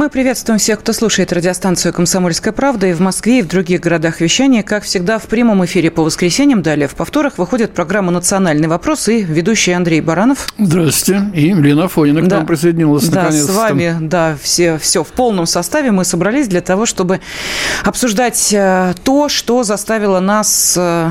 Мы приветствуем всех, кто слушает радиостанцию «Комсомольская правда» и в Москве, и в других городах вещания. Как всегда, в прямом эфире по воскресеньям, далее в повторах, выходит программа «Национальный вопрос» и ведущий Андрей Баранов. Здравствуйте. И Лена Фонина к да. нам присоединилась Да, наконец-то. с вами, да, все, все в полном составе. Мы собрались для того, чтобы обсуждать э, то, что заставило нас э,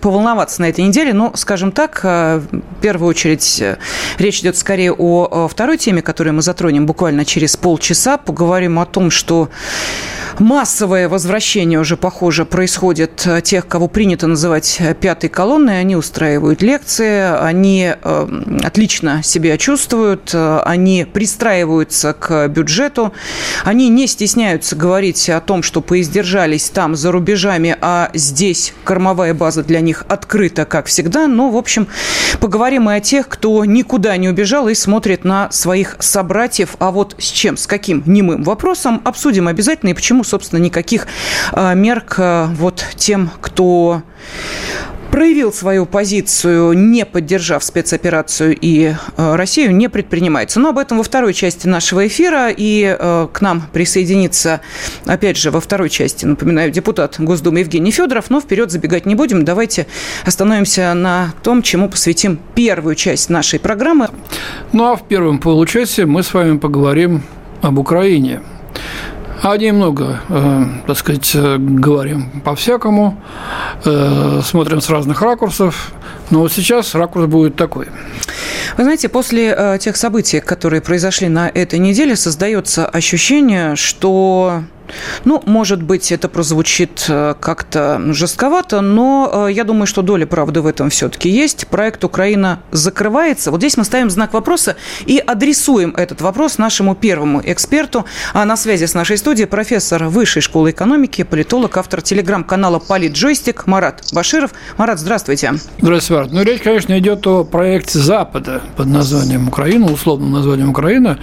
поволноваться на этой неделе. Но, скажем так, э, в первую очередь э, речь идет скорее о второй теме, которую мы затронем буквально через полчаса. Поговорим о том, что массовое возвращение уже, похоже, происходит э, тех, кого принято называть пятой колонной. Они устраивают лекции, они отлично себя чувствуют, они пристраиваются к бюджету, они не стесняются говорить о том, что поиздержались там за рубежами, а здесь кормовая база для них них открыто, как всегда. Но, в общем, поговорим и о тех, кто никуда не убежал и смотрит на своих собратьев. А вот с чем, с каким немым вопросом обсудим обязательно. И почему, собственно, никаких э, мер к вот тем, кто проявил свою позицию, не поддержав спецоперацию и э, Россию, не предпринимается. Но об этом во второй части нашего эфира. И э, к нам присоединится, опять же, во второй части, напоминаю, депутат Госдумы Евгений Федоров. Но вперед забегать не будем. Давайте остановимся на том, чему посвятим первую часть нашей программы. Ну а в первом получасе мы с вами поговорим об Украине. А немного, э, так сказать, э, говорим по-всякому, э, смотрим с разных ракурсов. Но вот сейчас ракурс будет такой. Вы знаете, после э, тех событий, которые произошли на этой неделе, создается ощущение, что ну, может быть, это прозвучит э, как-то жестковато, но э, я думаю, что доля правды в этом все-таки есть. Проект «Украина закрывается». Вот здесь мы ставим знак вопроса и адресуем этот вопрос нашему первому эксперту. А на связи с нашей студией профессор Высшей школы экономики, политолог, автор телеграм-канала «Политджойстик» Марат Баширов. Марат, здравствуйте. Здравствуйте, Марат. Ну, речь, конечно, идет о проекте Запада под названием «Украина», условным названием «Украина».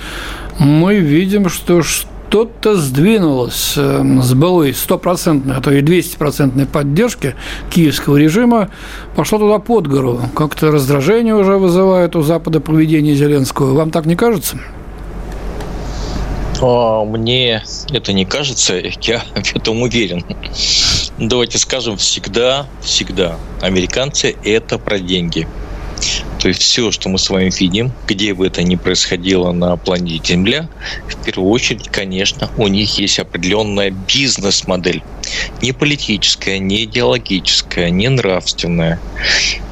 Мы видим, что что-то сдвинулось эм, с былой стопроцентной, а то и 200-процентной поддержки киевского режима, пошло туда под гору. Как-то раздражение уже вызывает у Запада поведение Зеленского. Вам так не кажется? А, мне это не кажется, я в этом уверен. Давайте скажем, всегда, всегда американцы – это про деньги. То есть все, что мы с вами видим, где бы это ни происходило на планете Земля, в первую очередь, конечно, у них есть определенная бизнес-модель. Не политическая, не идеологическая, не нравственная,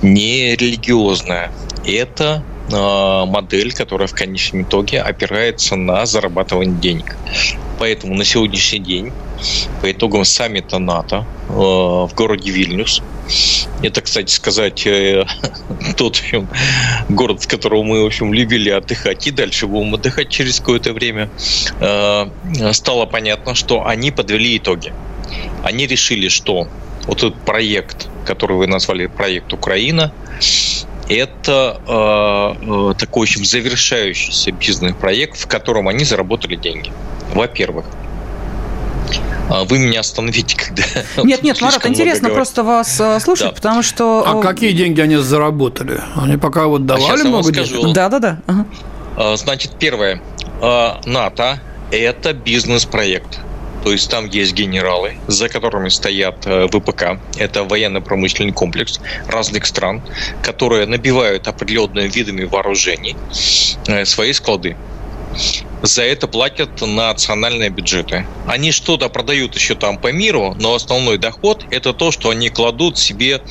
не религиозная. Это а, модель, которая в конечном итоге опирается на зарабатывание денег. Поэтому на сегодняшний день, по итогам саммита НАТО э, в городе Вильнюс, это, кстати сказать, э, тот в общем, город, в котором мы, в общем, любили отдыхать, и дальше будем отдыхать через какое-то время, э, стало понятно, что они подвели итоги. Они решили, что вот этот проект, который вы назвали проект Украина, это э, такой, в общем, завершающийся бизнес-проект, в котором они заработали деньги. Во-первых, вы меня остановите, когда... Нет, нет, Марат, интересно просто вас э, слушать, да. потому что... А э, какие деньги они заработали? Они пока вот а давали а много денег? Да, да, да. Ага. Значит, первое. НАТО – это бизнес-проект. То есть там есть генералы, за которыми стоят э, ВПК. Это военно-промышленный комплекс разных стран, которые набивают определенными видами вооружений свои склады за это платят национальные бюджеты. Они что-то продают еще там по миру, но основной доход это то, что они кладут себе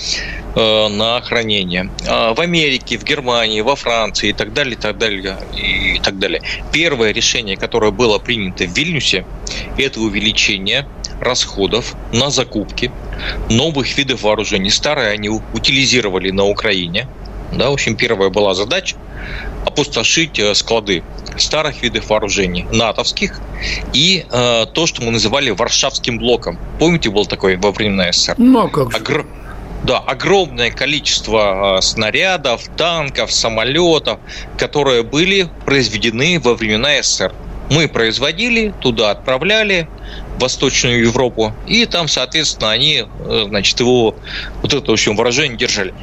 э, на хранение. А в Америке, в Германии, во Франции и так далее, и так далее, и так далее. Первое решение, которое было принято в Вильнюсе, это увеличение расходов на закупки новых видов вооружений. Старые они утилизировали на Украине. Да, в общем, первая была задача опустошить э, склады старых видов вооружений, натовских, и э, то, что мы называли Варшавским блоком. Помните, был такой во времена СССР? Ну, а как же. Огр... Да, огромное количество э, снарядов, танков, самолетов, которые были произведены во времена СССР. Мы производили, туда отправляли, в Восточную Европу, и там, соответственно, они, э, значит, его, вот это, в общем, выражение держали.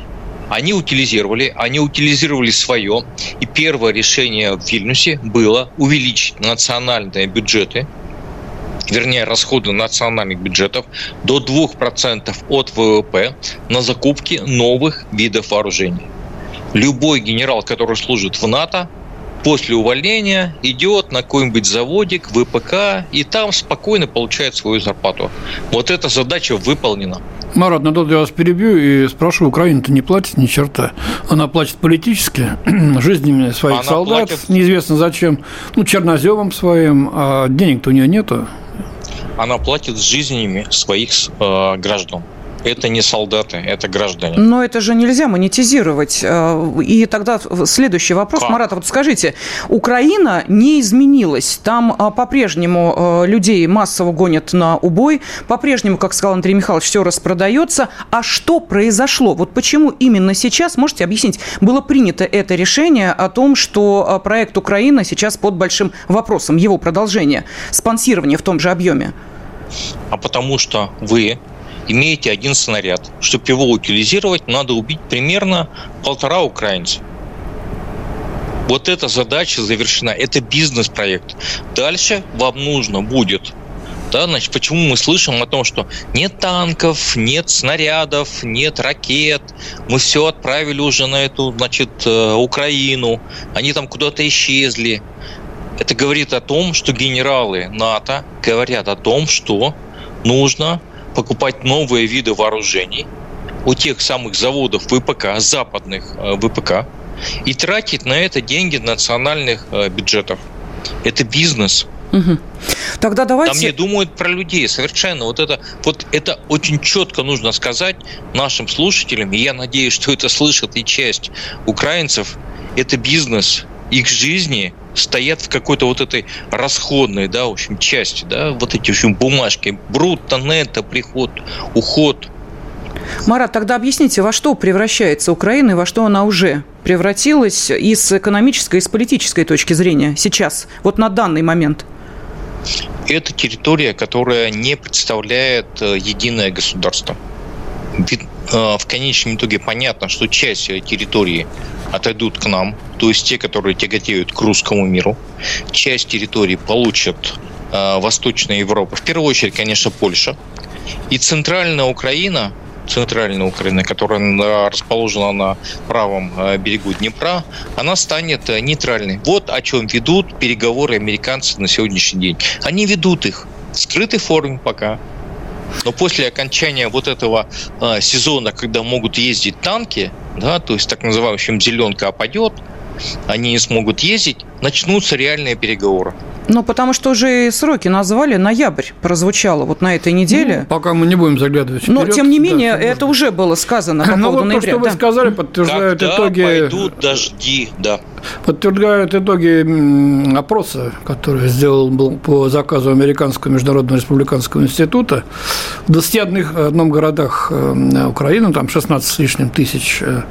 Они утилизировали, они утилизировали свое. И первое решение в Вильнюсе было увеличить национальные бюджеты, вернее, расходы национальных бюджетов до 2% от ВВП на закупки новых видов вооружений. Любой генерал, который служит в НАТО, после увольнения идет на какой-нибудь заводик, ВПК, и там спокойно получает свою зарплату. Вот эта задача выполнена. Марат, ну тут я вас перебью и спрошу, Украина-то не платит ни черта. Она платит политически, жизнями своих Она солдат, платит... неизвестно зачем, ну, черноземом своим, а денег-то у нее нету. Она платит жизнями своих э, граждан. Это не солдаты, это граждане. Но это же нельзя монетизировать. Э, и тогда следующий вопрос. Как? Марат, вот скажите, Украина не изменилась. Там э, по-прежнему э, людей массово гонят на убой. По-прежнему, как сказал Андрей Михайлович, все распродается. А что произошло? Вот почему именно сейчас, можете объяснить, было принято это решение о том, что проект Украина сейчас под большим вопросом, его продолжение, спонсирование в том же объеме? А потому что вы имеете один снаряд. Чтобы его утилизировать, надо убить примерно полтора украинца. Вот эта задача завершена. Это бизнес-проект. Дальше вам нужно будет да, значит, почему мы слышим о том, что нет танков, нет снарядов, нет ракет, мы все отправили уже на эту, значит, э, Украину, они там куда-то исчезли. Это говорит о том, что генералы НАТО говорят о том, что нужно покупать новые виды вооружений у тех самых заводов ВПК, западных э, ВПК, и тратить на это деньги национальных э, бюджетов. Это бизнес. Угу. Тогда давайте... Там не думают про людей совершенно. Вот это, вот это очень четко нужно сказать нашим слушателям, и я надеюсь, что это слышат и часть украинцев. Это бизнес. Их жизни стоят в какой-то вот этой расходной, да, в общем, части, да, вот эти, в общем, бумажки, брутто, нетто, приход, уход. Марат, тогда объясните, во что превращается Украина и во что она уже превратилась и с экономической, и с политической точки зрения сейчас, вот на данный момент? Это территория, которая не представляет э, единое государство. Э, в конечном итоге понятно, что часть территории отойдут к нам, то есть те, которые тяготеют к русскому миру. Часть территории получат э, Восточная Европа, в первую очередь, конечно, Польша. И центральная Украина, центральная Украина, которая расположена на правом э, берегу Днепра, она станет нейтральной. Вот о чем ведут переговоры американцы на сегодняшний день. Они ведут их в скрытой форме пока, но после окончания вот этого э, сезона, когда могут ездить танки, да, то есть так называемым зеленка опадет, они не смогут ездить, начнутся реальные переговоры. Ну, потому что уже сроки назвали, ноябрь прозвучало вот на этой неделе. Ну, пока мы не будем заглядывать вперед. Но, тем не менее, да, это уже было сказано по ну, поводу вот ноября. то, что вы сказали, подтверждают Когда итоги... пойдут дожди, да. Подтверждают итоги опроса, который сделал был по заказу Американского международного республиканского института в 21 городах э, Украины, там 16 с лишним тысяч э,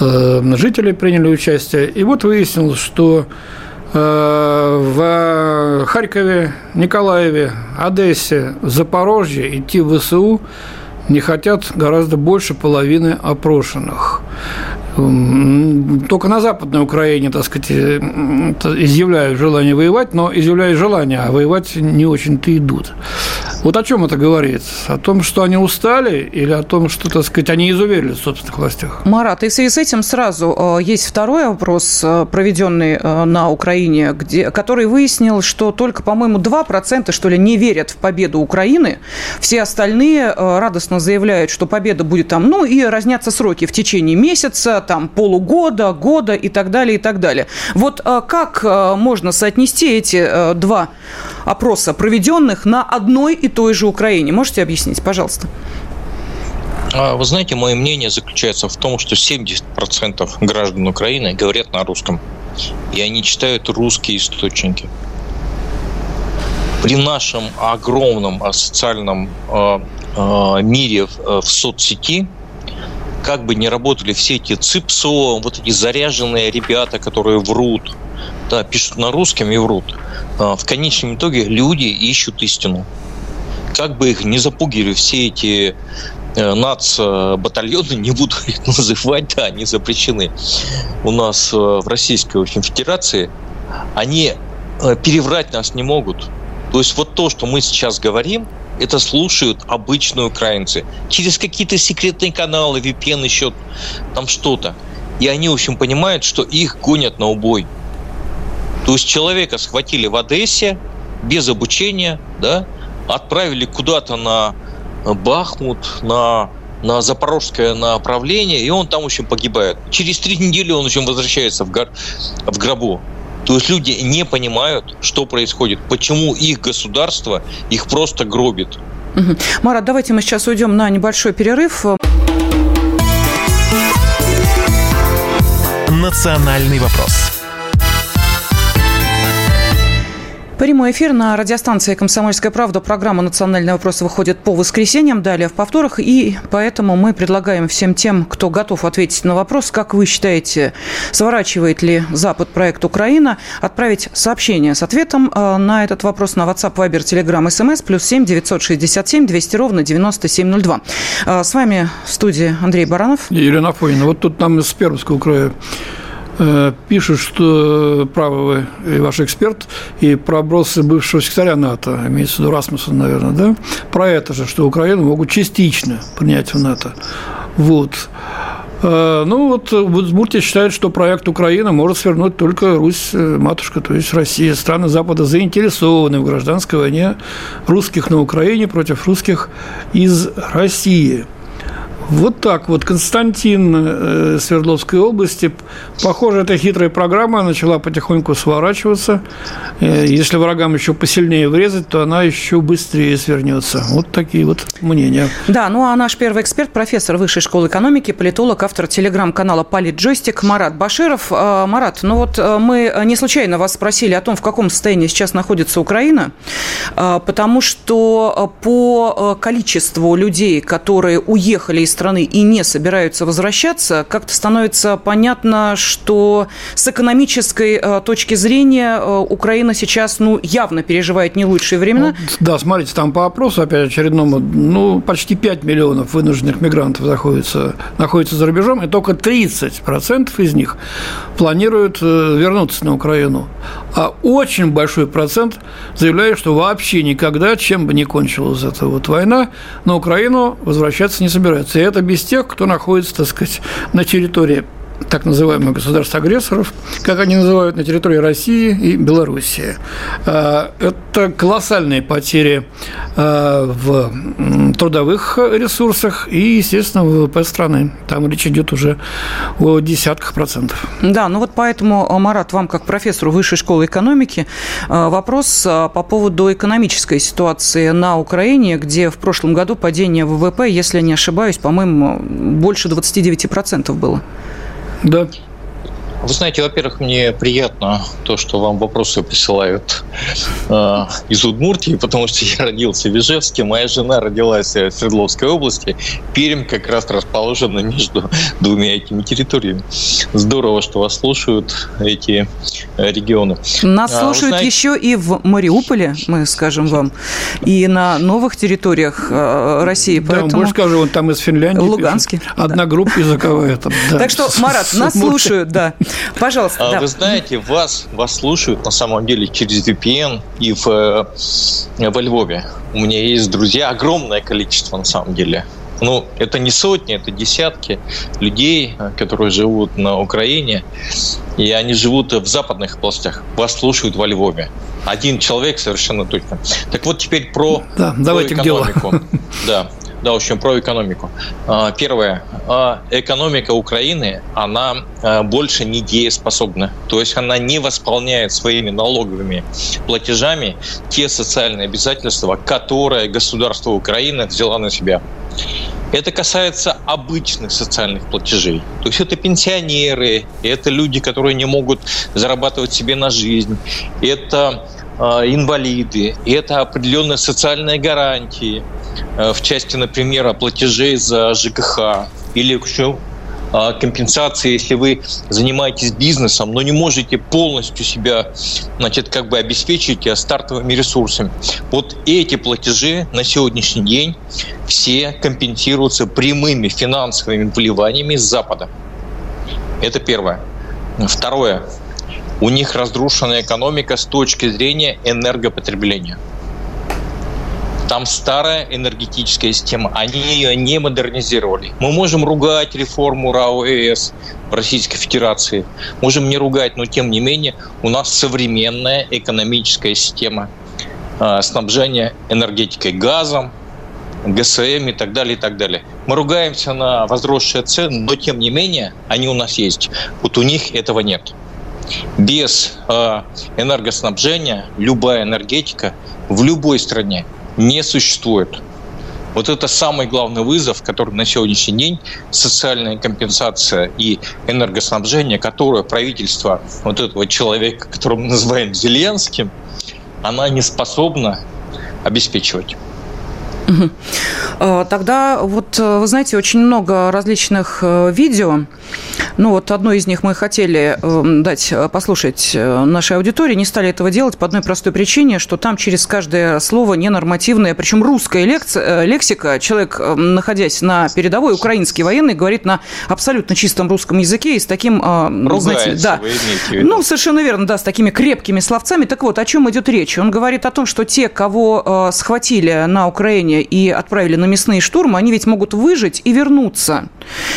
э, жителей приняли участие. И вот выяснилось, что в Харькове, Николаеве, Одессе, Запорожье идти в ВСУ не хотят гораздо больше половины опрошенных. Только на Западной Украине, так сказать, э, изъявляют желание воевать, но изъявляют желание, а воевать не очень-то идут. Вот о чем это говорит? О том, что они устали или о том, что, так сказать, они изуверили в собственных властях? Марат, и в связи с этим сразу э, есть второй опрос, э, проведенный на Украине, где, который выяснил, что только, по-моему, 2% что ли не верят в победу Украины. Все остальные радостно заявляют, что победа будет там, ну и разнятся сроки в течение месяца, там, полугода, года и так далее, и так далее. Вот э, как э, можно соотнести эти э, два опроса, проведенных на одной и той же Украине? Можете объяснить, пожалуйста? А, вы знаете, мое мнение заключается в том, что 70% граждан Украины говорят на русском. И они читают русские источники. При нашем огромном социальном мире в соцсети – как бы не работали все эти ЦИПСО, вот эти заряженные ребята, которые врут, да, пишут на русском и врут. А, в конечном итоге люди ищут истину. Как бы их не запугивали все эти э, нац-батальоны, не буду их называть, да, они запрещены у нас э, в Российской в общем, Федерации, они э, переврать нас не могут. То есть вот то, что мы сейчас говорим, это слушают обычные украинцы. Через какие-то секретные каналы, VPN, еще там что-то. И они, в общем, понимают, что их гонят на убой. То есть человека схватили в Одессе без обучения, да, отправили куда-то на Бахмут, на на запорожское направление, и он там, в общем, погибает. Через три недели он, в общем, возвращается в, гор... в гробу. То есть люди не понимают, что происходит, почему их государство их просто гробит. Угу. Марат, давайте мы сейчас уйдем на небольшой перерыв. Национальный вопрос. Прямой эфир на радиостанции «Комсомольская правда». Программа «Национальный вопрос» выходит по воскресеньям, далее в повторах. И поэтому мы предлагаем всем тем, кто готов ответить на вопрос, как вы считаете, сворачивает ли Запад проект Украина, отправить сообщение с ответом э, на этот вопрос на WhatsApp, Viber, Telegram, SMS, плюс 7 967 200 ровно 9702. Э, с вами в студии Андрей Баранов. И Елена Афонина. Вот тут нам из Пермского края пишут, что правы вы и ваш эксперт, и пробросы бывшего секретаря НАТО, имеется в виду Расмуссен, наверное, да, про это же, что Украину могут частично принять в НАТО. Вот. Э, ну вот Удмуртия считает, что проект Украина может свернуть только Русь, э, матушка, то есть Россия. Страны Запада заинтересованы в гражданской войне русских на Украине против русских из России. Вот так вот. Константин э, Свердловской области. Похоже, эта хитрая программа начала потихоньку сворачиваться. Э, если врагам еще посильнее врезать, то она еще быстрее свернется. Вот такие вот мнения. Да, ну а наш первый эксперт, профессор Высшей школы экономики, политолог, автор телеграм-канала «Политджойстик» Марат Баширов. Э, Марат, ну вот мы не случайно вас спросили о том, в каком состоянии сейчас находится Украина, потому что по количеству людей, которые уехали из страны и не собираются возвращаться, как-то становится понятно, что с экономической э, точки зрения э, Украина сейчас ну, явно переживает не лучшие времена. Ну, да, смотрите, там по опросу, опять очередному, ну, почти 5 миллионов вынужденных мигрантов находятся, находятся за рубежом, и только 30% из них планируют э, вернуться на Украину. А очень большой процент заявляет, что вообще никогда, чем бы ни кончилась эта вот война, на Украину возвращаться не собираются. Это без тех, кто находится, так сказать, на территории так называемых государств-агрессоров, как они называют, на территории России и Белоруссии. А, это колоссальные потери а, в трудовых ресурсах и, естественно, в ВВП страны. Там речь идет уже о десятках процентов. Да, ну вот поэтому, Марат, вам как профессору Высшей школы экономики а, вопрос по поводу экономической ситуации на Украине, где в прошлом году падение ВВП, если не ошибаюсь, по-моему, больше 29% было. Да. Вы знаете, во-первых, мне приятно то, что вам вопросы присылают э, из Удмуртии, потому что я родился в Ижевске, моя жена родилась в Свердловской области. Пермь как раз расположена между двумя этими территориями. Здорово, что вас слушают эти регионы. Нас а, слушают знаете... еще и в Мариуполе, мы скажем вам, и на новых территориях э, России. Поэтому... Да, больше скажу, он там из Финляндии. Луганске. Одна да. группа языковая там. Да. Так что, Марат, нас слушают, да. Пожалуйста. А, да. Вы знаете, вас, вас слушают на самом деле через VPN и в, э, во Львове. У меня есть друзья, огромное количество на самом деле. Ну, это не сотни, это десятки людей, э, которые живут на Украине, и они живут в западных областях. Вас слушают во Львове. Один человек совершенно точно. Так вот теперь про, да, про давайте экономику. К делу. Да. Да, в общем, про экономику. А, первое. А, экономика Украины, она а, больше не дееспособна. То есть она не восполняет своими налоговыми платежами те социальные обязательства, которые государство Украины взяло на себя. Это касается обычных социальных платежей. То есть это пенсионеры, это люди, которые не могут зарабатывать себе на жизнь, это инвалиды, это определенные социальные гарантии – Э, в части, например, платежей за ЖКХ или еще а, компенсации, если вы занимаетесь бизнесом, но не можете полностью себя, значит, как бы обеспечить стартовыми ресурсами. Вот эти платежи на сегодняшний день все компенсируются прямыми финансовыми вливаниями с Запада. Это первое. Второе. У них разрушенная экономика с точки зрения энергопотребления. Там старая энергетическая система, они ее не модернизировали. Мы можем ругать реформу РАО ЭС в Российской Федерации, можем не ругать, но тем не менее у нас современная экономическая система э, снабжения энергетикой газом, ГСМ и так далее, и так далее. Мы ругаемся на возросшие цены, но тем не менее они у нас есть. Вот у них этого нет. Без э, энергоснабжения любая энергетика в любой стране не существует. Вот это самый главный вызов, который на сегодняшний день социальная компенсация и энергоснабжение, которое правительство вот этого человека, которого мы называем Зеленским, она не способна обеспечивать. Тогда вот, э, вы знаете, очень много различных э, видео ну вот одно из них мы хотели эм, дать э, послушать э, нашей аудитории, не стали этого делать по одной простой причине, что там через каждое слово ненормативное, причем русская э, лексика, человек, эм, находясь на передовой, украинский военный, говорит на абсолютно чистом русском языке и с таким... Ругается, знаете, да, ну, совершенно верно, да, с такими крепкими словцами. Так вот, о чем идет речь? Он говорит о том, что те, кого схватили на Украине и отправили на мясные штурмы, они ведь могут выжить и вернуться.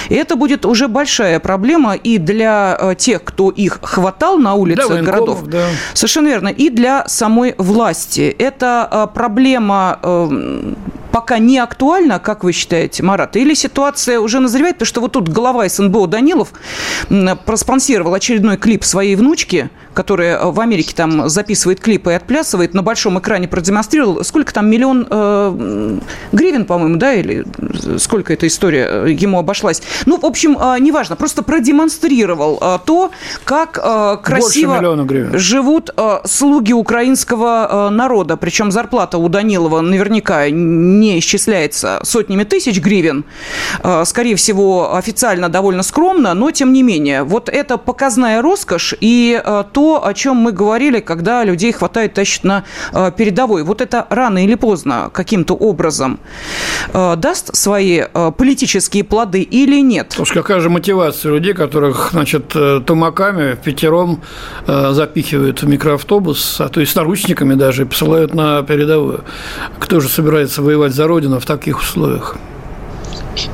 И это будет уже большая проблема и для э, тех, кто их хватал на улицах для городов. Да. Совершенно верно. И для самой власти. Это э, проблема эм, пока не актуальна, как вы считаете, Марат? Или ситуация уже назревает? Потому что вот тут глава СНБО Данилов проспонсировал очередной клип своей внучки, которая э, в Америке там записывает клипы и отплясывает, на большом экране продемонстрировал, сколько там, миллион э, гривен, по-моему, да, или сколько эта история э, ему обошлась. Ну, в общем, э, неважно, просто продемонстрировал э, то, как э, красиво живут э, слуги украинского э, народа. Причем зарплата у Данилова наверняка не не исчисляется сотнями тысяч гривен, э, скорее всего, официально довольно скромно, но тем не менее. Вот это показная роскошь и э, то, о чем мы говорили, когда людей хватает, тащит на э, передовой. Вот это рано или поздно каким-то образом даст свои политические плоды или нет? Что какая же мотивация людей, которых, значит, тумаками пятером запихивают в микроавтобус, а то и с наручниками даже, и посылают на передовую. Кто же собирается воевать за Родину в таких условиях?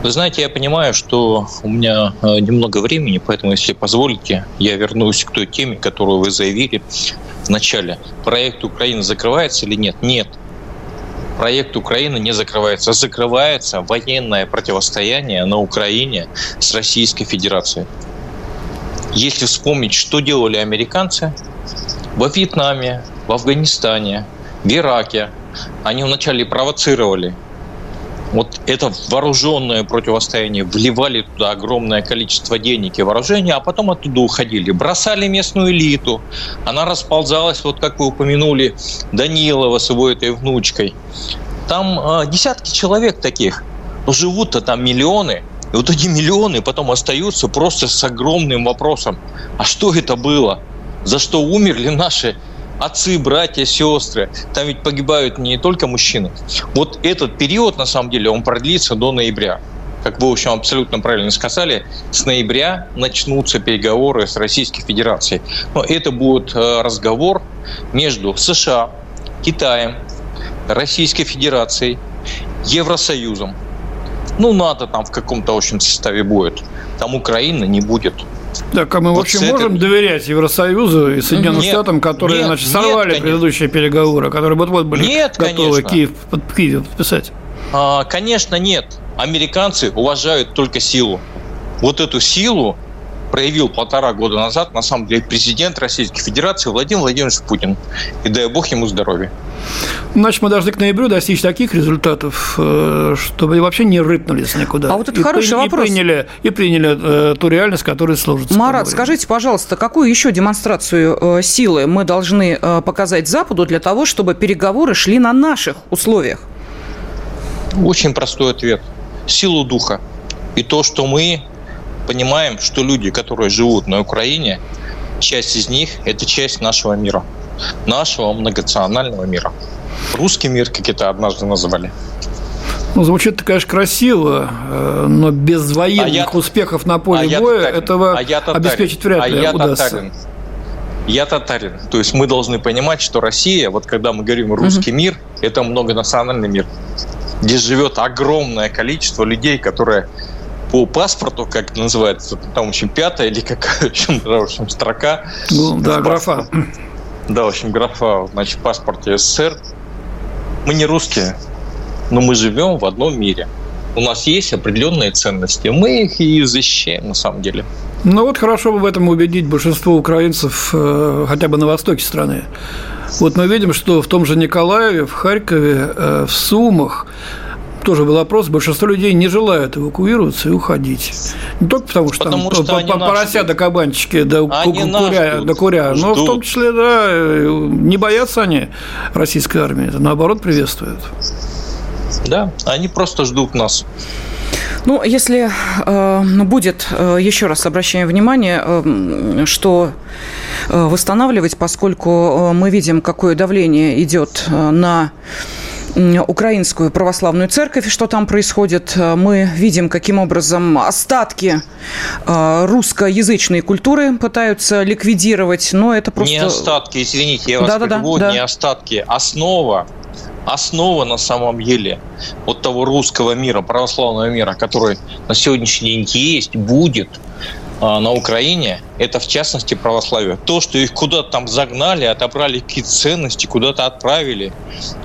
Вы знаете, я понимаю, что у меня э, немного времени, поэтому, если позволите, я вернусь к той теме, которую вы заявили в начале. Проект Украины закрывается или нет? Нет. Проект Украины не закрывается. Закрывается военное противостояние на Украине с Российской Федерацией. Если вспомнить, что делали американцы во Вьетнаме, в Афганистане, в Ираке, они вначале провоцировали вот это вооруженное противостояние, вливали туда огромное количество денег и вооружения, а потом оттуда уходили. Бросали местную элиту. Она расползалась, вот как вы упомянули, Данилова с его этой внучкой. Там э, десятки человек таких. Но живут-то там миллионы. И вот эти миллионы потом остаются просто с огромным вопросом. А что это было? За что умерли наши отцы, братья, сестры. Там ведь погибают не только мужчины. Вот этот период, на самом деле, он продлится до ноября. Как вы, в общем, абсолютно правильно сказали, с ноября начнутся переговоры с Российской Федерацией. Но это будет э, разговор между США, Китаем, Российской Федерацией, Евросоюзом. Ну, НАТО там в каком-то общем составе будет. Там Украина не будет. Так, а мы вот вообще это... можем доверять Евросоюзу и Соединенным нет, Штатам, которые нет, значит, сорвали нет, предыдущие переговоры, которые вот-вот были нет, готовы Киев, под Киев подписать? А, конечно, нет. Американцы уважают только силу. Вот эту силу проявил полтора года назад, на самом деле, президент Российской Федерации Владимир Владимирович Путин. И дай бог ему здоровья. Значит, мы должны к ноябрю достичь таких результатов, э, чтобы вообще не рыпнулись никуда. А вот это и хороший при, вопрос. И приняли, и приняли э, ту реальность, которая сложится. Марат, скажите, пожалуйста, какую еще демонстрацию э, силы мы должны э, показать Западу для того, чтобы переговоры шли на наших условиях? Очень простой ответ. Силу духа. И то, что мы понимаем, что люди, которые живут на Украине, часть из них – это часть нашего мира, нашего многонационального мира. Русский мир, как это однажды называли. Ну, звучит, конечно, красиво, э, но без военных а я, успехов на поле а боя татарин, этого а обеспечить вряд а ли а я удастся. Татарин. Я татарин. То есть мы должны понимать, что Россия, вот когда мы говорим русский угу. мир, это многонациональный мир, где живет огромное количество людей, которые по паспорту, как это называется, там, в общем, пятая или какая, в общем, в общем строка. Ну, да, графа. Да, в общем, графа, значит, в паспорте СССР. Мы не русские, но мы живем в одном мире. У нас есть определенные ценности. Мы их и защищаем на самом деле. Ну вот хорошо бы в этом убедить большинство украинцев э, хотя бы на востоке страны. Вот мы видим, что в том же Николаеве, в Харькове, э, в Сумах тоже был опрос, большинство людей не желают эвакуироваться и уходить. Не только потому, что потому там что по, по порося до кабанчики, до, куря, до куря, но в том числе, да, не боятся они российской армии, это наоборот приветствуют. Да, они просто ждут нас. Ну, если э, будет, э, еще раз обращаем внимание, э, что э, восстанавливать, поскольку э, мы видим, какое давление идет э, на украинскую православную церковь, что там происходит. Э, мы видим, каким образом остатки э, русскоязычной культуры пытаются ликвидировать, но это просто... Не остатки, извините, я вас да, прерву, да, да. не остатки, основа основа на самом деле вот того русского мира, православного мира, который на сегодняшний день есть, будет на Украине, это в частности православие. То, что их куда-то там загнали, отобрали какие-то ценности, куда-то отправили,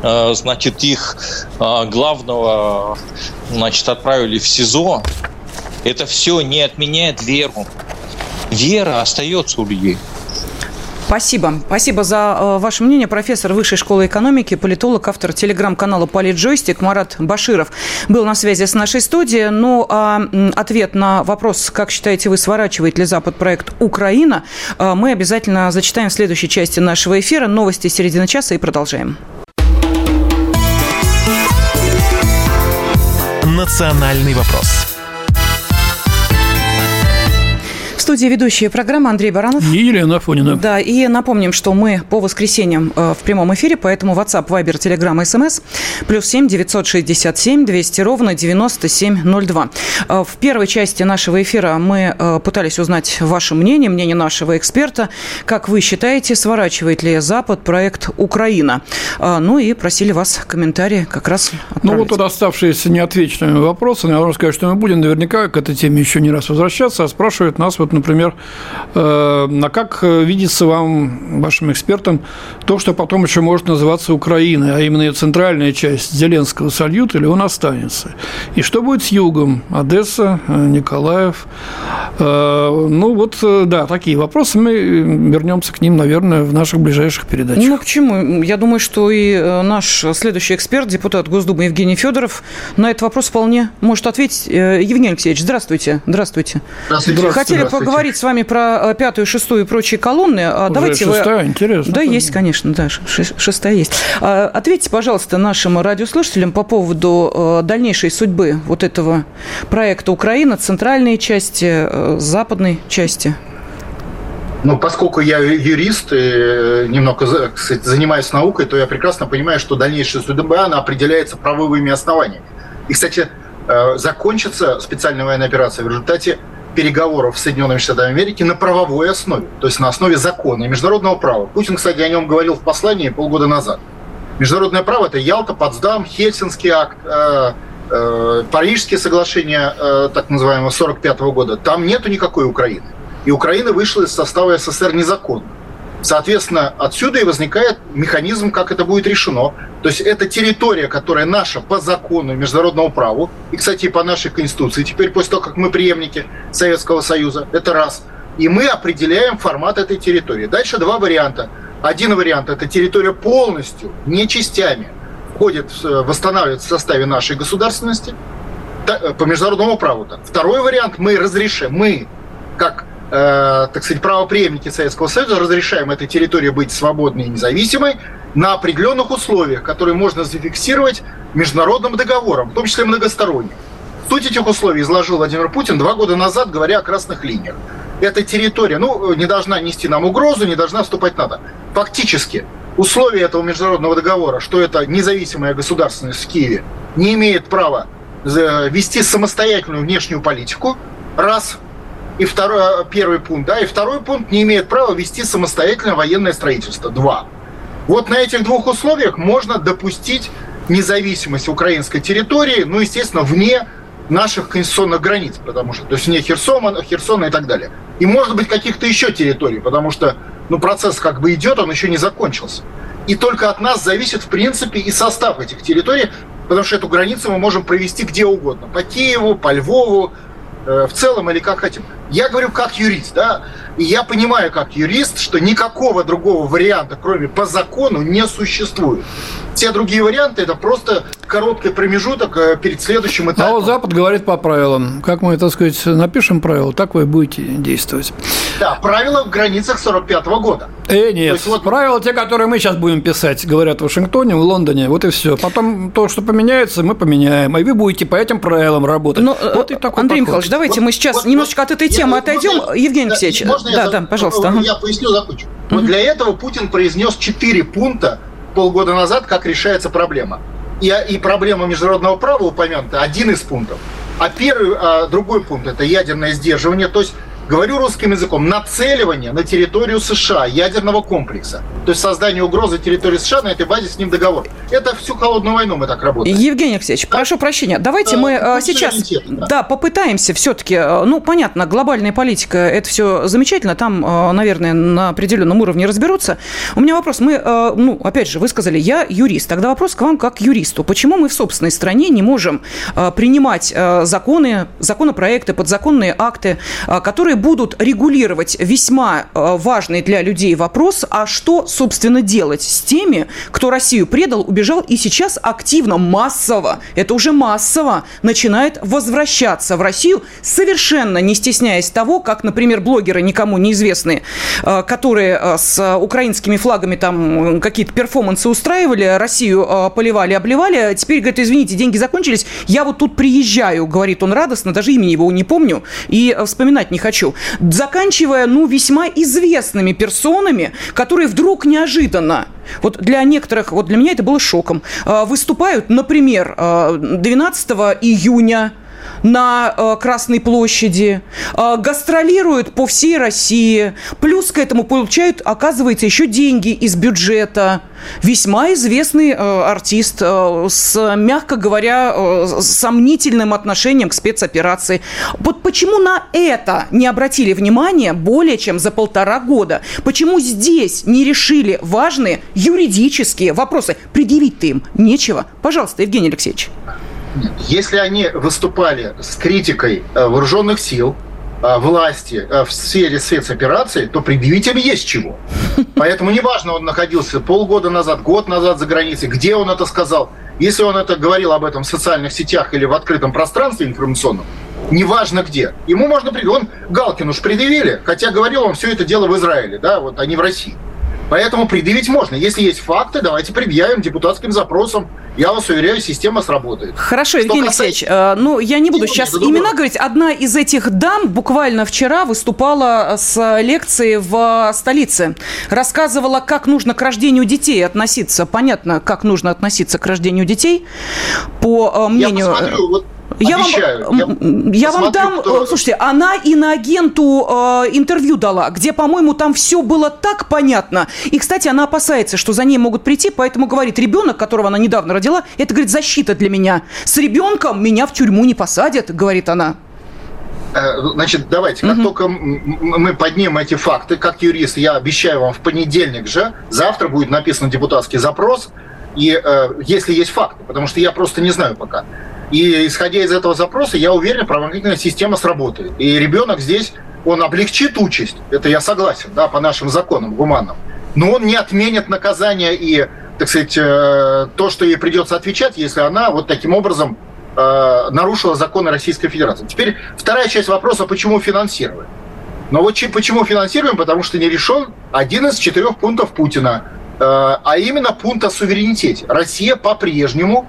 а, значит, их а, главного, значит, отправили в СИЗО, это все не отменяет веру. Вера остается у людей. Спасибо. Спасибо за э, ваше мнение. Профессор Высшей школы экономики, политолог, автор телеграм-канала «Политджойстик» Марат Баширов был на связи с нашей студией. Ну, а ответ на вопрос, как считаете вы, сворачивает ли Запад проект «Украина», э, мы обязательно зачитаем в следующей части нашего эфира. Новости середины часа и продолжаем. «Национальный вопрос» студии ведущая программа Андрей Баранов. И Елена Афонина. Да, и напомним, что мы по воскресеньям э, в прямом эфире, поэтому WhatsApp, Viber, Telegram, SMS, плюс 7 967 200 ровно 9702. Э, в первой части нашего эфира мы э, пытались узнать ваше мнение, мнение нашего эксперта. Как вы считаете, сворачивает ли Запад проект «Украина»? Ну и просили вас комментарии как раз. Ну вот тут оставшиеся неотвеченными вопросы. Я должен сказать, что мы будем наверняка к этой теме еще не раз возвращаться, а спрашивают нас вот например, э, а как видится вам, вашим экспертам, то, что потом еще может называться Украиной, а именно ее центральная часть Зеленского сольют или он останется? И что будет с югом? Одесса, э, Николаев? Э, ну, вот, да, такие вопросы. Мы вернемся к ним, наверное, в наших ближайших передачах. Ну, почему? Я думаю, что и наш следующий эксперт, депутат Госдумы Евгений Федоров, на этот вопрос вполне может ответить. Евгений Алексеевич, здравствуйте. Здравствуйте. Здравствуйте. Хотели здравствуйте поговорить с вами про э, пятую, шестую и прочие колонны. А Уже Давайте шестая, вы... интересно. Да, есть, конечно, да, шестая есть. А, ответьте, пожалуйста, нашим радиослушателям по поводу э, дальнейшей судьбы вот этого проекта Украина, центральной части, э, западной части. Ну, поскольку я юрист и немного кстати, занимаюсь наукой, то я прекрасно понимаю, что дальнейшая судьба, она определяется правовыми основаниями. И, кстати, закончится специальная военная операция в результате переговоров с Соединенными Штатами Америки на правовой основе, то есть на основе закона и международного права. Путин, кстати, о нем говорил в послании полгода назад. Международное право – это Ялта, Потсдам, Хельсинский акт, э, э, Парижские соглашения, э, так называемого, 45 года. Там нету никакой Украины. И Украина вышла из состава СССР незаконно. Соответственно, отсюда и возникает механизм, как это будет решено. То есть это территория, которая наша по закону международному праву, и, кстати, по нашей Конституции, теперь после того, как мы преемники Советского Союза, это раз. И мы определяем формат этой территории. Дальше два варианта. Один вариант – это территория полностью, не частями, входит, восстанавливается в составе нашей государственности, по международному праву. Второй вариант – мы разрешим, мы, как э, так сказать, правоприемники Советского Союза разрешаем этой территории быть свободной и независимой на определенных условиях, которые можно зафиксировать международным договором, в том числе многосторонним. Суть этих условий изложил Владимир Путин два года назад, говоря о красных линиях. Эта территория, ну, не должна нести нам угрозу, не должна вступать НАТО. Фактически, условия этого международного договора, что это независимая государственность в Киеве, не имеет права вести самостоятельную внешнюю политику, раз, и второй, первый пункт, да, и второй пункт не имеет права вести самостоятельное военное строительство, два. Вот на этих двух условиях можно допустить независимость украинской территории, ну, естественно, вне наших конституционных границ, потому что, то есть вне Херсона, Херсона и так далее. И, может быть, каких-то еще территорий, потому что, ну, процесс как бы идет, он еще не закончился. И только от нас зависит, в принципе, и состав этих территорий, потому что эту границу мы можем провести где угодно. По Киеву, по Львову, э, в целом или как хотим. Я говорю как юрист, да, и я понимаю как юрист, что никакого другого варианта, кроме по закону, не существует. Все другие варианты это просто короткий промежуток э, перед следующим этапом. А вот Запад говорит по правилам. Как мы, так сказать, напишем правила, так вы будете действовать. Да, правила в границах 45 -го года. Э, нет. Есть, вот... Правила те, которые мы сейчас будем писать, говорят в Вашингтоне, в Лондоне, вот и все. Потом то, что поменяется, мы поменяем. И вы будете по этим правилам работать. Но, ну, вот и такой Андрей подход. Михайлович, давайте вот, мы сейчас вот, немножечко вот, от этой темы отойдем. Можно, Евгений Алексеевич, можно да, я, да, пожалуйста. Я поясню, закончу. Вот для этого Путин произнес четыре пункта полгода назад, как решается проблема. И, и проблема международного права упомянута один из пунктов. А первый, а другой пункт – это ядерное сдерживание. То есть говорю русским языком, нацеливание на территорию США ядерного комплекса. То есть создание угрозы территории США на этой базе с ним договор. Это всю холодную войну мы так работаем. Евгений Алексеевич, да? прошу прощения, давайте да, мы а, сейчас да. да, попытаемся все-таки, а, ну, понятно, глобальная политика, это все замечательно, там, а, наверное, на определенном уровне разберутся. У меня вопрос, мы, ну, опять же, вы сказали, я юрист, тогда вопрос к вам как юристу. Почему мы в собственной стране не можем принимать законы, законопроекты, подзаконные акты, которые будут регулировать весьма э, важный для людей вопрос, а что, собственно, делать с теми, кто Россию предал, убежал и сейчас активно, массово, это уже массово, начинает возвращаться в Россию, совершенно не стесняясь того, как, например, блогеры никому неизвестные, э, которые э, с украинскими флагами там какие-то перформансы устраивали, Россию поливали, обливали, теперь говорят, извините, деньги закончились, я вот тут приезжаю, говорит он радостно, даже имени его не помню и вспоминать не хочу хочу. Заканчивая, ну, весьма известными персонами, которые вдруг неожиданно вот для некоторых, вот для меня это было шоком. А, выступают, например, 12 а, июня на э, Красной площади, э, гастролируют по всей России, плюс к этому получают, оказывается, еще деньги из бюджета. Весьма известный э, артист э, с, мягко говоря, э, сомнительным отношением к спецоперации. Вот почему на это не обратили внимания более чем за полтора года? Почему здесь не решили важные юридические вопросы? Предъявить-то им нечего. Пожалуйста, Евгений Алексеевич. Если они выступали с критикой э, вооруженных сил, э, власти э, в сфере спецопераций, то предъявить им есть чего. Поэтому неважно, он находился полгода назад, год назад за границей, где он это сказал. Если он это говорил об этом в социальных сетях или в открытом пространстве информационном, неважно где. Ему можно предъявить. Он Галкину уж предъявили, хотя говорил он все это дело в Израиле, да, вот, а не в России. Поэтому предъявить можно. Если есть факты, давайте предъявим депутатским запросом. Я вас уверяю, система сработает. Хорошо, Евгений касается... Алексеевич, э, ну, я не буду сейчас имена говорить. Одна из этих дам буквально вчера выступала с лекцией в столице. Рассказывала, как нужно к рождению детей относиться. Понятно, как нужно относиться к рождению детей. По э, мнению... Я посмотрю, вот я Обещаю. вам, я, я вам дам, кто... Э, слушайте, она и на агенту э, интервью дала, где, по-моему, там все было так понятно. И, кстати, она опасается, что за ней могут прийти, поэтому говорит, ребенок, которого она недавно родила, это, говорит, защита для меня. С ребенком меня в тюрьму не посадят, говорит она. Э, значит, давайте, как угу. только мы поднимем эти факты, как юрист, я обещаю вам в понедельник же, завтра будет написан депутатский запрос, и э, если есть факты, потому что я просто не знаю пока. И исходя из этого запроса, я уверен, правоохранительная система сработает. И ребенок здесь, он облегчит участь, это я согласен, да, по нашим законам гуманным. Но он не отменит наказание и, так сказать, э, то, что ей придется отвечать, если она вот таким образом э, нарушила законы Российской Федерации. Теперь вторая часть вопроса, почему финансируем? Но вот почему финансируем? Потому что не решен один из четырех пунктов Путина, э, а именно пункт о суверенитете. Россия по-прежнему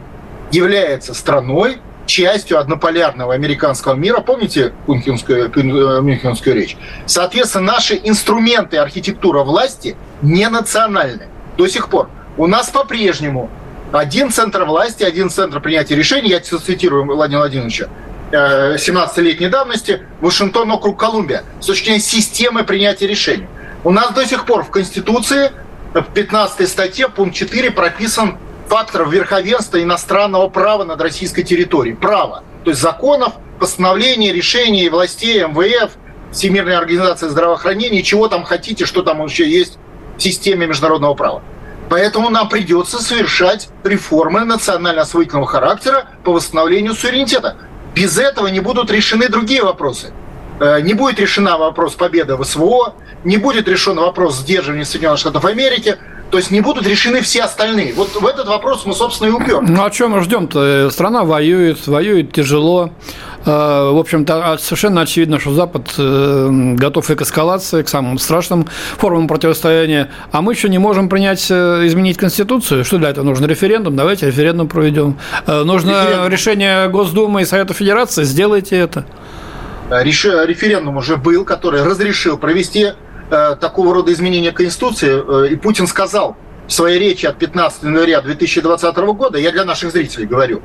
является страной, частью однополярного американского мира. Помните Мюнхенскую, э, Мюнхенскую речь? Соответственно, наши инструменты архитектура власти не национальны до сих пор. У нас по-прежнему один центр власти, один центр принятия решений, я цитирую Владимира Владимировича, 17-летней давности, Вашингтон, округ Колумбия, с точки зрения системы принятия решений. У нас до сих пор в Конституции в 15 статье, пункт 4, прописан фактор верховенства иностранного права над российской территорией. Право. То есть законов, постановлений, решений властей, МВФ, Всемирной организации здравоохранения, чего там хотите, что там вообще есть в системе международного права. Поэтому нам придется совершать реформы национально-освоительного характера по восстановлению суверенитета. Без этого не будут решены другие вопросы. Э, не будет решена вопрос победы в СВО, не будет решен вопрос сдерживания Соединенных Штатов Америки, то есть не будут решены все остальные. Вот в этот вопрос мы, собственно, и упер. Ну, а чем мы ждем-то? Страна воюет, воюет тяжело. Э, в общем-то, а совершенно очевидно, что Запад э, готов и к эскалации, к самым страшным формам противостояния. А мы еще не можем принять, изменить Конституцию. Что для этого нужно? Референдум? Давайте референдум проведем. Нужно референдум. решение Госдумы и Совета Федерации. Сделайте это. Э, референдум уже был, который разрешил провести э, такого рода изменения Конституции. Э, и Путин сказал в своей речи от 15 января 2020 года, я для наших зрителей говорю,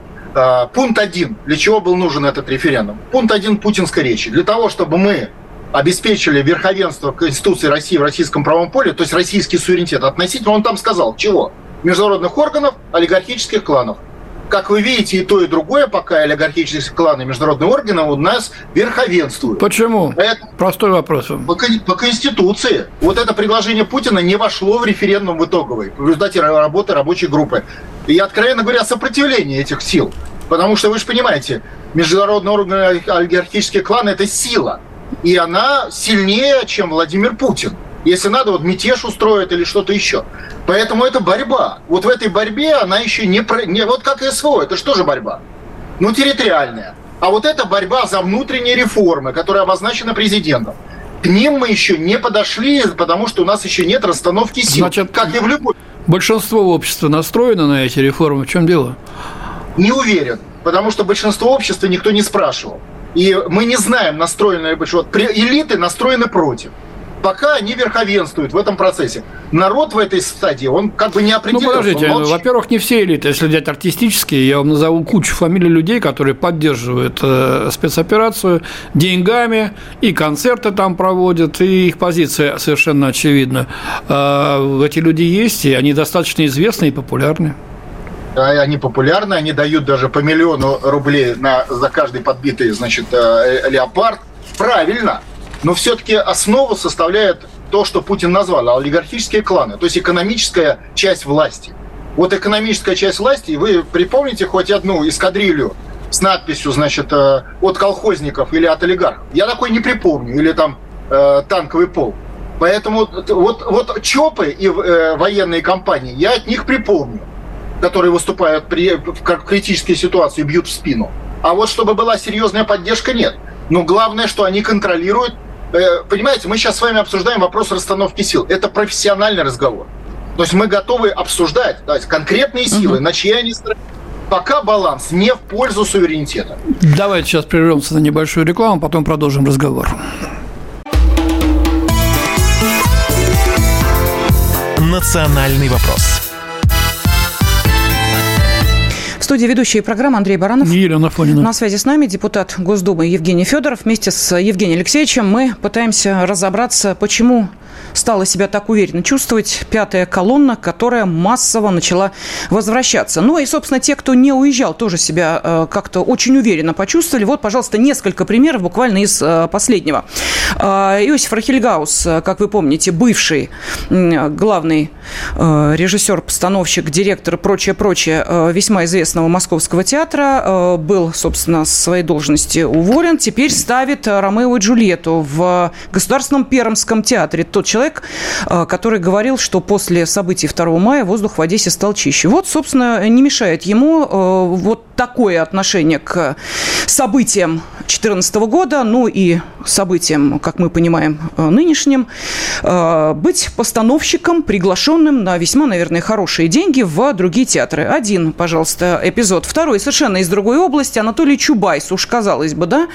пункт один, для чего был нужен этот референдум? Пункт один путинской речи. Для того, чтобы мы обеспечили верховенство Конституции России в российском правом поле, то есть российский суверенитет относительно, он там сказал, чего? Международных органов, олигархических кланов – как вы видите, и то, и другое, пока олигархические кланы, международные органы у нас верховенствуют. Почему? Это... Простой вопрос. По, по Конституции. Вот это предложение Путина не вошло в референдум в итоговый, в результате работы рабочей группы. И, откровенно говоря, сопротивление этих сил. Потому что, вы же понимаете, международные органы олигархические кланы – это сила. И она сильнее, чем Владимир Путин. Если надо, вот мятеж устроит или что-то еще. Поэтому это борьба. Вот в этой борьбе она еще не... Про... не вот как СВО, это что же борьба? Ну, территориальная. А вот это борьба за внутренние реформы, которая обозначена президентом. К ним мы еще не подошли, потому что у нас еще нет расстановки сил. Значит, как и в любой... Большинство общества настроено на эти реформы. В чем дело? Не уверен. Потому что большинство общества никто не спрашивал. И мы не знаем, настроены... Вот, элиты настроены против пока они верховенствуют в этом процессе. Народ в этой стадии, он как бы не определен. Ну, подождите, во-первых, не все элиты, если взять артистические, я вам назову кучу фамилий людей, которые поддерживают э, спецоперацию деньгами, и концерты там проводят, и их позиция совершенно очевидна. Э, эти люди есть, и они достаточно известны и популярны. Они популярны, они дают даже по миллиону рублей на, за каждый подбитый, значит, э, леопард. Правильно, но все-таки основу составляет то, что Путин назвал, олигархические кланы, то есть экономическая часть власти. Вот экономическая часть власти, вы припомните хоть одну эскадрилью с надписью, значит, э, от колхозников или от олигархов? Я такой не припомню, или там э, танковый пол. Поэтому вот, вот ЧОПы и э, военные компании, я от них припомню, которые выступают при, в критической ситуации, бьют в спину. А вот чтобы была серьезная поддержка, нет. Но главное, что они контролируют понимаете, мы сейчас с вами обсуждаем вопрос расстановки сил. Это профессиональный разговор. То есть мы готовы обсуждать есть конкретные силы, угу. на чьи они стороны. Пока баланс не в пользу суверенитета. Давайте сейчас прервемся на небольшую рекламу, потом продолжим разговор. Национальный вопрос студии ведущие программы Андрей Баранов. Елена Фонина. На связи с нами депутат Госдумы Евгений Федоров. Вместе с Евгением Алексеевичем мы пытаемся разобраться, почему стала себя так уверенно чувствовать пятая колонна, которая массово начала возвращаться. Ну и, собственно, те, кто не уезжал, тоже себя э, как-то очень уверенно почувствовали. Вот, пожалуйста, несколько примеров буквально из э, последнего. Э, Иосиф Рахельгаус, как вы помните, бывший главный режиссер-постановщик, директор, прочее-прочее, весьма известного Московского театра, был, собственно, с своей должности уволен. Теперь ставит Ромео и Джульетту в Государственном Пермском театре. Тот человек, который говорил, что после событий 2 мая воздух в Одессе стал чище. Вот, собственно, не мешает ему вот такое отношение к событиям 2014 года, ну и событиям, как мы понимаем, нынешним, быть постановщиком, приглашенным на весьма, наверное, хорошие деньги в другие театры. Один, пожалуйста, эпизод. Второй, совершенно из другой области, Анатолий Чубайс, уж казалось бы, да?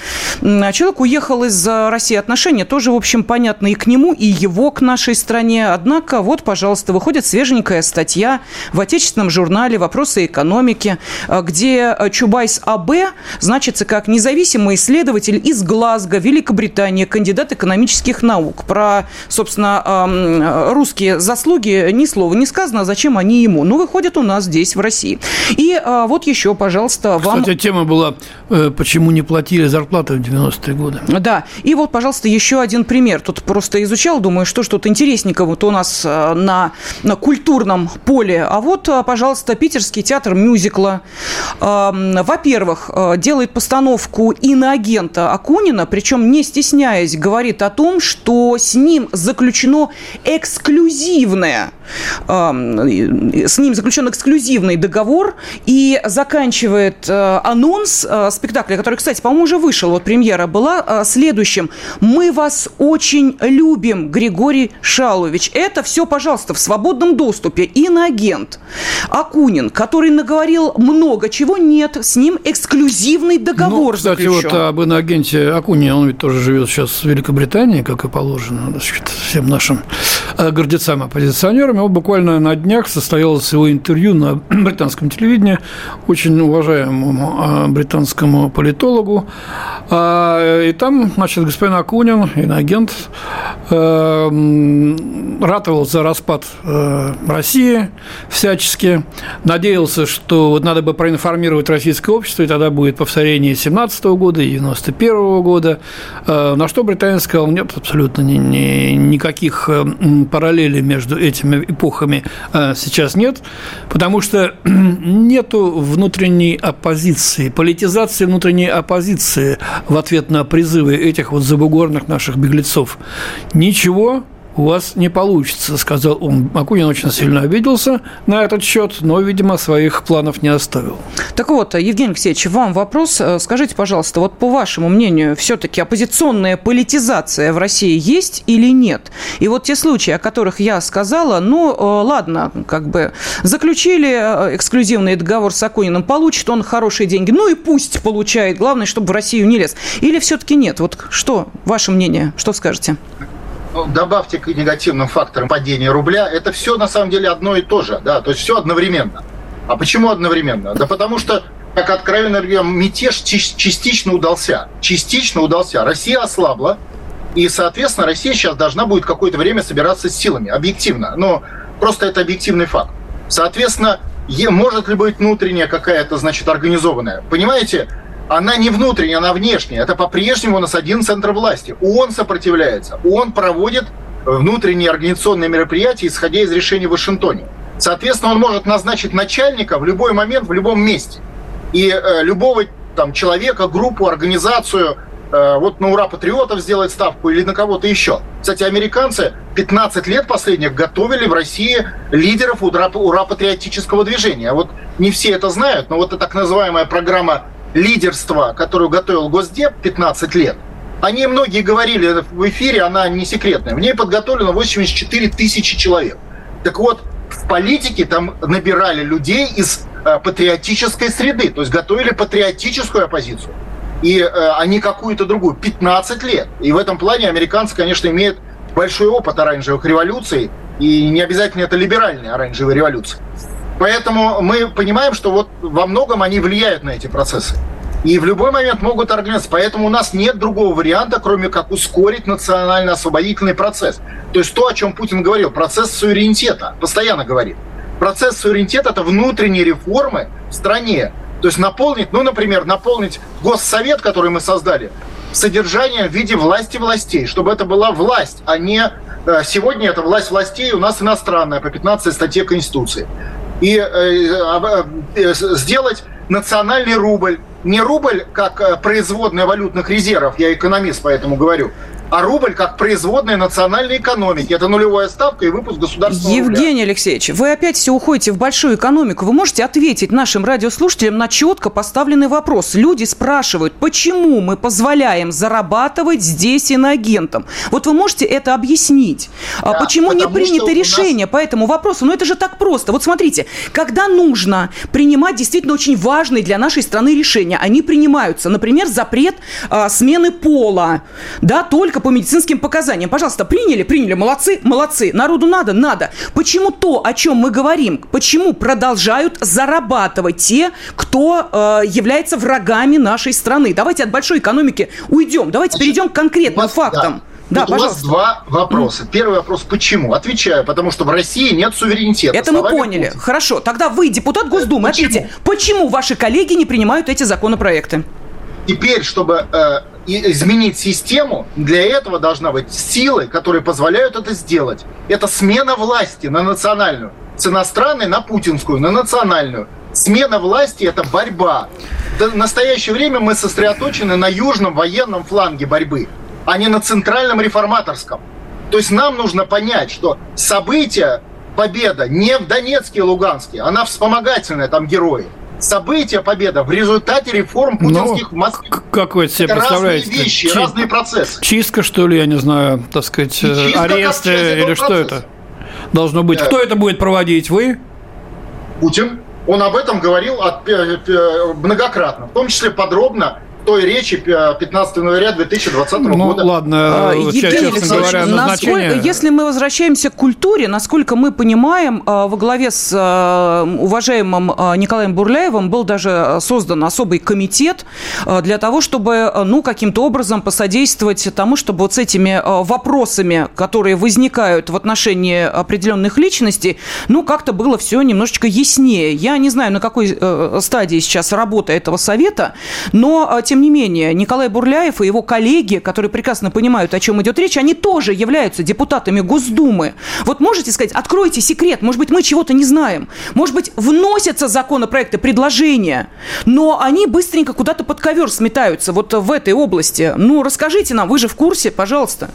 Человек уехал из России, отношения тоже, в общем, понятны и к нему, и его к нашей стране. Однако, вот, пожалуйста, выходит свеженькая статья в отечественном журнале «Вопросы экономики», где Чубайс АБ значится как независимый исследователь из Глазго, Великобритания, кандидат экономических наук. Про, собственно, русские заслуги ни слова не сказано, зачем они ему. Но выходят у нас здесь, в России. И а, вот еще, пожалуйста, вам... Кстати, тема была, э, почему не платили зарплаты в 90-е годы. Да. И вот, пожалуйста, еще один пример. Тут просто изучал, думаю, что что-то интересненького вот у нас э, на, на культурном поле. А вот, э, пожалуйста, Питерский театр мюзикла. Во-первых, делает постановку иноагента Акунина, причем не стесняясь, говорит о том, что с ним заключено эксклюзивное с ним заключен эксклюзивный договор и заканчивает э, анонс э, спектакля, который, кстати, по-моему, уже вышел, вот премьера была, э, следующим. «Мы вас очень любим, Григорий Шалович». Это все, пожалуйста, в свободном доступе. Иноагент Акунин, который наговорил много чего, нет, с ним эксклюзивный договор ну, кстати, заключен. вот об иноагенте Акунине, он ведь тоже живет сейчас в Великобритании, как и положено, значит, всем нашим гордецам-оппозиционерам. И буквально на днях состоялось его интервью на британском телевидении очень уважаемому а, британскому политологу. А, и там, значит, господин Акунин, иноагент, э, ратовал за распад э, России всячески, надеялся, что вот надо бы проинформировать российское общество, и тогда будет повторение 17 года и 91 года, э, на что британец сказал, нет, абсолютно ни, ни, никаких параллелей между этими эпохами сейчас нет, потому что нету внутренней оппозиции, политизации внутренней оппозиции в ответ на призывы этих вот забугорных наших беглецов. Ничего у вас не получится, сказал он. Акунин очень сильно обиделся на этот счет, но, видимо, своих планов не оставил. Так вот, Евгений Алексеевич, вам вопрос. Скажите, пожалуйста, вот по вашему мнению, все-таки оппозиционная политизация в России есть или нет? И вот те случаи, о которых я сказала, ну, э, ладно, как бы заключили э, эксклюзивный договор с Акуниным, получит он хорошие деньги, ну и пусть получает, главное, чтобы в Россию не лез. Или все-таки нет? Вот что, ваше мнение, что скажете? Добавьте к негативным факторам падения рубля, это все на самом деле одно и то же, да, то есть все одновременно. А почему одновременно? Да потому что, как откровенно говорим, мятеж частично удался. Частично удался. Россия ослабла, и, соответственно, Россия сейчас должна будет какое-то время собираться с силами, объективно. Но просто это объективный факт. Соответственно, может ли быть внутренняя какая-то, значит, организованная? Понимаете, она не внутренняя, она внешняя. Это по-прежнему у нас один центр власти. Он сопротивляется. Он проводит внутренние организационные мероприятия, исходя из решений в Вашингтоне. Соответственно, он может назначить начальника в любой момент, в любом месте. И э, любого там, человека, группу, организацию, э, вот на ура патриотов сделать ставку или на кого-то еще. Кстати, американцы 15 лет последних готовили в России лидеров ура, ура патриотического движения. Вот не все это знают, но вот эта так называемая программа лидерства, которую готовил Госдеп 15 лет, они многие говорили в эфире, она не секретная. В ней подготовлено 84 тысячи человек. Так вот, в политике там набирали людей из э, патриотической среды, то есть готовили патриотическую оппозицию. И э, они какую-то другую. 15 лет. И в этом плане американцы, конечно, имеют большой опыт оранжевых революций. И не обязательно это либеральные оранжевые революции. Поэтому мы понимаем, что вот во многом они влияют на эти процессы. И в любой момент могут организоваться. Поэтому у нас нет другого варианта, кроме как ускорить национально-освободительный процесс. То есть то, о чем Путин говорил, процесс суверенитета, постоянно говорит. Процесс суверенитета – это внутренние реформы в стране. То есть наполнить, ну, например, наполнить Госсовет, который мы создали, содержанием в виде власти властей, чтобы это была власть, а не э, сегодня это власть властей у нас иностранная по 15 статье Конституции и э, э, сделать национальный рубль. Не рубль как э, производная валютных резервов, я экономист, поэтому говорю, а рубль как производная национальной экономики. Это нулевая ставка и выпуск государственного Евгений рубля. Алексеевич, вы опять все уходите в большую экономику. Вы можете ответить нашим радиослушателям на четко поставленный вопрос. Люди спрашивают, почему мы позволяем зарабатывать здесь иноагентам? Вот вы можете это объяснить? А Да, почему не принято у нас- решение по этому вопросу? Ну это же так просто. Вот смотрите, когда нужно принимать действительно очень важные для нашей страны решения, они принимаются. Например, запрет а, смены пола, да, только по медицинским показаниям. Пожалуйста, приняли, приняли, молодцы, молодцы. Народу надо, надо. Почему то, о чем мы говорим, почему продолжают зарабатывать те, кто э, является врагами нашей страны? Давайте от большой экономики уйдем. Давайте Значит, перейдем к конкретным вас- фактам. Да, у вас пожалуйста. два вопроса. Первый вопрос, почему? Отвечаю, потому что в России нет суверенитета. Это мы поняли. Путина. Хорошо. Тогда вы, депутат Госдумы, Почему? ответьте, почему ваши коллеги не принимают эти законопроекты? Теперь, чтобы э, и- изменить систему, для этого должна быть силы, которые позволяют это сделать. Это смена власти на национальную. С иностранной на путинскую, на национальную. Смена власти – это борьба. В настоящее время мы сосредоточены на южном военном фланге борьбы, а не на центральном реформаторском. То есть нам нужно понять, что события, победа не в Донецке и Луганске, она вспомогательная, там герои. События, победа в результате реформ Ну, путинских в Москве. Как вы себе Это разные представляете? вещи, Чи- разные процессы. Чистка, что ли, я не знаю, так сказать, э, чистка аресты этого или что процесса. это должно быть? Да. Кто это будет проводить? Вы? Путин, он об этом говорил от- пе- многократно, в том числе подробно той речи пе- 15 января 2020 Ну, года. ладно, А, э, Евгений честно Алексеевич, говоря, назначение... насколько- если мы возвращаемся к культуре, насколько мы понимаем, а, во главе с а, уважаемым а, Николаем Бурляевым был даже создан особый комитет для того, чтобы, ну, каким-то образом посодействовать тому, чтобы вот с этими вопросами, которые возникают в отношении определенных личностей, ну, как-то было все немножечко яснее. Я не знаю, на какой э, стадии сейчас работа этого совета, но, а, тем не менее, Николай Бурляев и его коллеги, которые прекрасно понимают, о чем идет речь, они тоже являются депутатами Госдумы. Вот можете сказать, откройте секрет, может быть, мы чего-то не знаем, может быть, вносятся законопроекты, предложения, но они быстренько куда-то под ковер сметаются вот в этой области. Ну, расскажите нам, вы же в курсе, пожалуйста.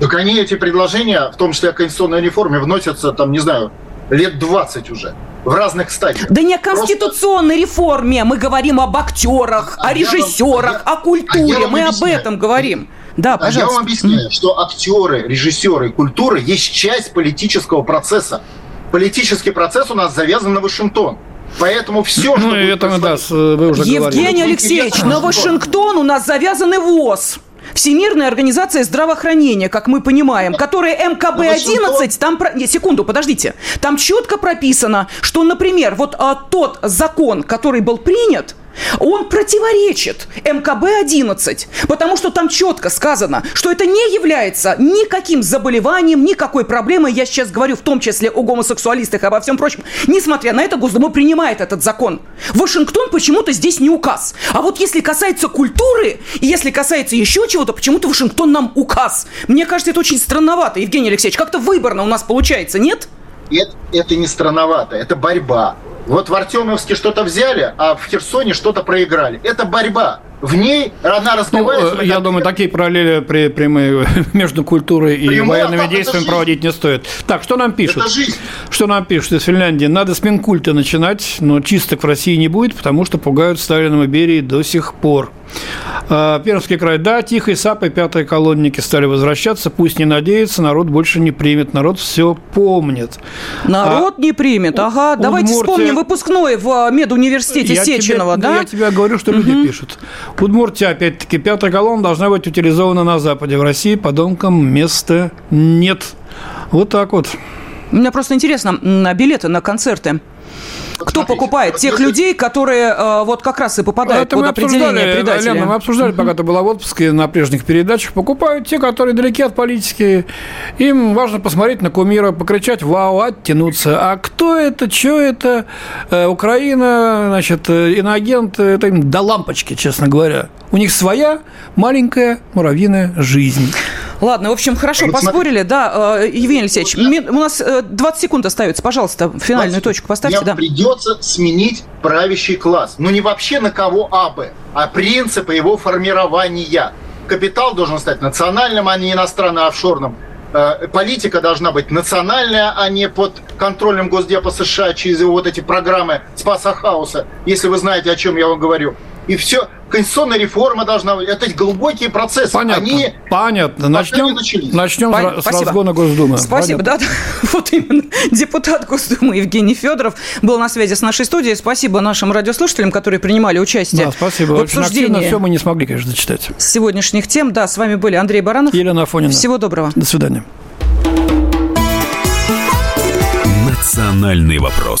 Так они, эти предложения, в том числе о конституционной реформе, вносятся, там, не знаю, лет 20 уже, в разных стадиях. Да не о Просто- конституционной реформе, мы говорим об актерах, А о вам- режиссерах, а я- о культуре, а я вам мы об объясняю. этом говорим. Да, А я пожалуйста. вам объясняю, что актеры, режиссеры, культура есть часть политического процесса. Политический процесс у нас завязан на Вашингтон. Поэтому все, что Ну, и будет это, да, происходить- вы уже Евгений говорили. Алексеевич, на что? Вашингтон у нас завязан и ВОЗ. Всемирная организация здравоохранения, как мы понимаем, которая МКБ-11, там... Не, секунду, подождите. Там четко прописано, что, например, вот а, тот закон, который был принят, он противоречит МКБ-11, потому что там четко сказано, что это не является никаким заболеванием, никакой проблемой. Я сейчас говорю в том числе о гомосексуалистах и обо всем прочем. Несмотря на это, Госдума принимает этот закон. Вашингтон почему-то здесь не указ. А вот если касается культуры, и если касается еще чего-то, почему-то Вашингтон нам указ. Мне кажется, это очень странновато, Евгений Алексеевич. Как-то выборно у нас получается, нет? это, это не странновато, это борьба. Вот в Артемовске что-то взяли, а в Херсоне что-то проиграли. Это борьба. В ней она Ну, разбивается. э, я на думаю, такие параллели при, прямые между культурой и Прямую, а военными как это действиями проводить не стоит. Так, что нам пишут? Это жизнь. Что нам пишут из Финляндии? Надо с Минкульта начинать, но чисток в России не будет, потому что пугают Сталином и Берии до сих пор. А, Пермский край, да, Тихий Сап и пятые колонники стали возвращаться. Пусть не надеются, народ больше не примет. Народ все помнит. Народ не примет. Ага, давайте Удмуртия- вспомним выпускной в э, медуниверситете Я тебе- Сеченова, да? Я тебе говорю, что люди пишут. Удмуртия, опять-таки, пятая колонна должна быть утилизована на Западе. В России подонкам места нет. Вот так вот. Мне просто интересно, м, а билеты на концерты. Кто Смотрите, покупает тех если- людей, которые э, вот как раз и попадают Это под мы определение обсуждали, предателя? Лена, мы обсуждали, пока ты была в отпуске на прежних передачах. Покупают те, которые далеки от политики. Им важно посмотреть на кумира, покричать «Вау!», оттянуться. А кто это, что это? Э, Украина, значит, э, иноагент, это им до лампочки, честно говоря. У них своя маленькая муравьиная жизнь. Ладно, в общем, хорошо, Вот поспорили. Да, э, Евгений Алексеевич, у нас э, 20 секунд остается. Пожалуйста, финальную точку поставьте. Мне Да. придется сменить правящий класс. Но не вообще на кого абы, а принципы его формирования. капитал должен стать национальным, а не иностранным, офшорным. Э, политика должна быть национальная, а не под контролем Госдепа США через его вот эти программы Спаса Хауса, если вы знаете, о чем я вам говорю. И все, конституционная реформа должна быть. Это глубокие процессы. Понятно. Они Понятно. Начнем, начнем Пон... с Спасибо. разгона Госдумы. Спасибо. Да, вот именно. Депутат Госдумы Евгений Федоров был на связи с нашей студией. Спасибо нашим радиослушателям, которые принимали участие да, спасибо. в обсуждении. Очень все мы не смогли, конечно, зачитать. Сегодняшних тем. Да, с вами были Андрей Баранов. Елена Афонина. Всего доброго. До свидания. Национальный вопрос.